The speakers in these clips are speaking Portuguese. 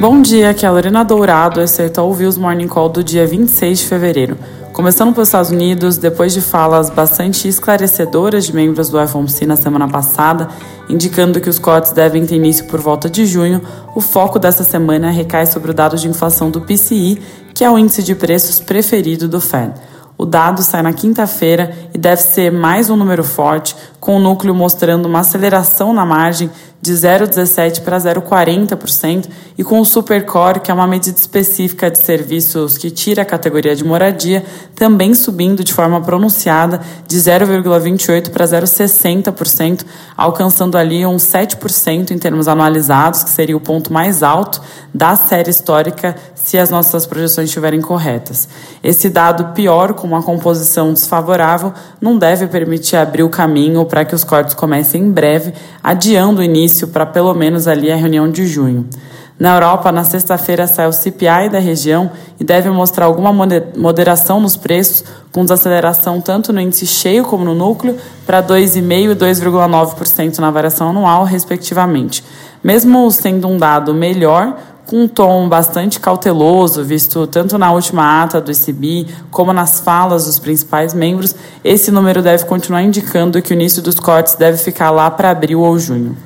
Bom dia, aqui é a Lorena Dourado, esse é o Ouviu Morning Call do dia 26 de fevereiro. Começando pelos Estados Unidos, depois de falas bastante esclarecedoras de membros do FOMC na semana passada, indicando que os cortes devem ter início por volta de junho, o foco dessa semana recai sobre o dado de inflação do PCI, que é o índice de preços preferido do Fed. O dado sai na quinta-feira e deve ser mais um número forte, com o núcleo mostrando uma aceleração na margem de 0,17% para 0,40% e com o Supercore, que é uma medida específica de serviços que tira a categoria de moradia, também subindo de forma pronunciada de 0,28% para 0,60%, alcançando ali uns 7% em termos anualizados, que seria o ponto mais alto da série histórica se as nossas projeções estiverem corretas. Esse dado pior, com uma composição desfavorável, não deve permitir abrir o caminho para que os cortes comecem em breve, adiando o início para pelo menos ali a reunião de junho. Na Europa, na sexta-feira sai o CPI da região e deve mostrar alguma moderação nos preços, com desaceleração tanto no índice cheio como no núcleo, para 2,5% e 2,9% na variação anual, respectivamente. Mesmo sendo um dado melhor, com um tom bastante cauteloso, visto tanto na última ata do ICB como nas falas dos principais membros, esse número deve continuar indicando que o início dos cortes deve ficar lá para abril ou junho.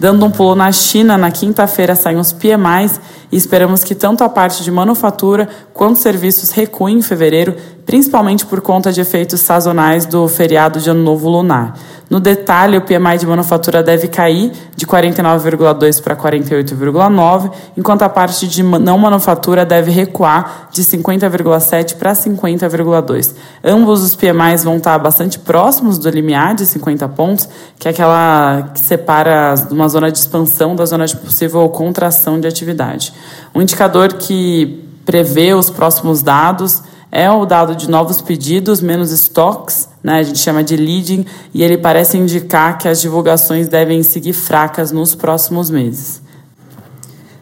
Dando um pulo na China, na quinta-feira saem os PMIs e esperamos que tanto a parte de manufatura quanto serviços recuem em fevereiro, principalmente por conta de efeitos sazonais do feriado de Ano Novo Lunar. No detalhe, o PMI de manufatura deve cair de 49,2 para 48,9, enquanto a parte de não manufatura deve recuar de 50,7 para 50,2. Ambos os PMIs vão estar bastante próximos do limiar de 50 pontos, que é aquela que separa uma zona de expansão da zona de possível contração de atividade. Um indicador que prevê os próximos dados é o dado de novos pedidos menos estoques, né, a gente chama de leading, e ele parece indicar que as divulgações devem seguir fracas nos próximos meses.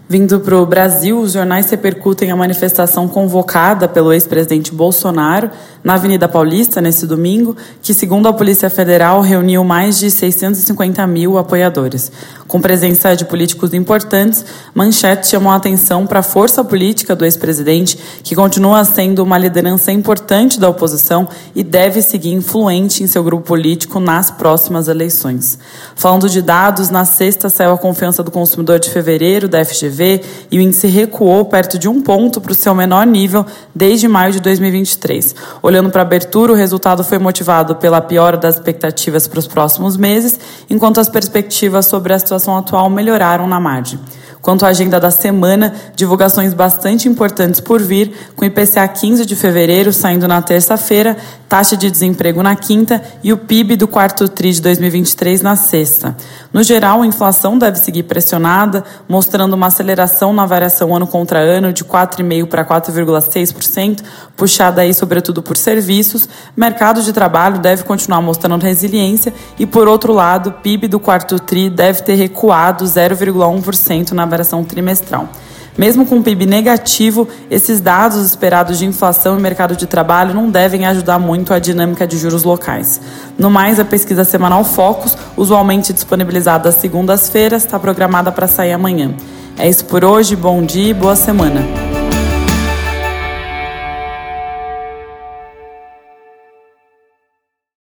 Vindo para o Brasil, os jornais repercutem a manifestação convocada pelo ex-presidente Bolsonaro na Avenida Paulista nesse domingo, que, segundo a Polícia Federal, reuniu mais de 650 mil apoiadores. Com presença de políticos importantes, Manchete chamou a atenção para a força política do ex-presidente, que continua sendo uma liderança importante da oposição e deve seguir influente em seu grupo político nas próximas eleições. Falando de dados, na sexta saiu a confiança do consumidor de fevereiro da FGV e o índice recuou perto de um ponto para o seu menor nível desde maio de 2023. Olhando para a abertura, o resultado foi motivado pela piora das expectativas para os próximos meses, enquanto as perspectivas sobre a situação atual melhoraram na margem. Quanto à agenda da semana, divulgações bastante importantes por vir, com IPCA 15 de fevereiro saindo na terça-feira, taxa de desemprego na quinta e o PIB do quarto TRI de 2023 na sexta. No geral, a inflação deve seguir pressionada, mostrando uma aceleração na variação ano contra ano de 4,5% para 4,6%, puxada aí sobretudo por serviços. Mercado de trabalho deve continuar mostrando resiliência e, por outro lado, o PIB do quarto TRI deve ter recuado 0,1% na variação trimestral. Mesmo com o PIB negativo, esses dados esperados de inflação e mercado de trabalho não devem ajudar muito a dinâmica de juros locais. No mais, a pesquisa semanal Focus, usualmente disponibilizada às segundas-feiras, está programada para sair amanhã. É isso por hoje, bom dia e boa semana.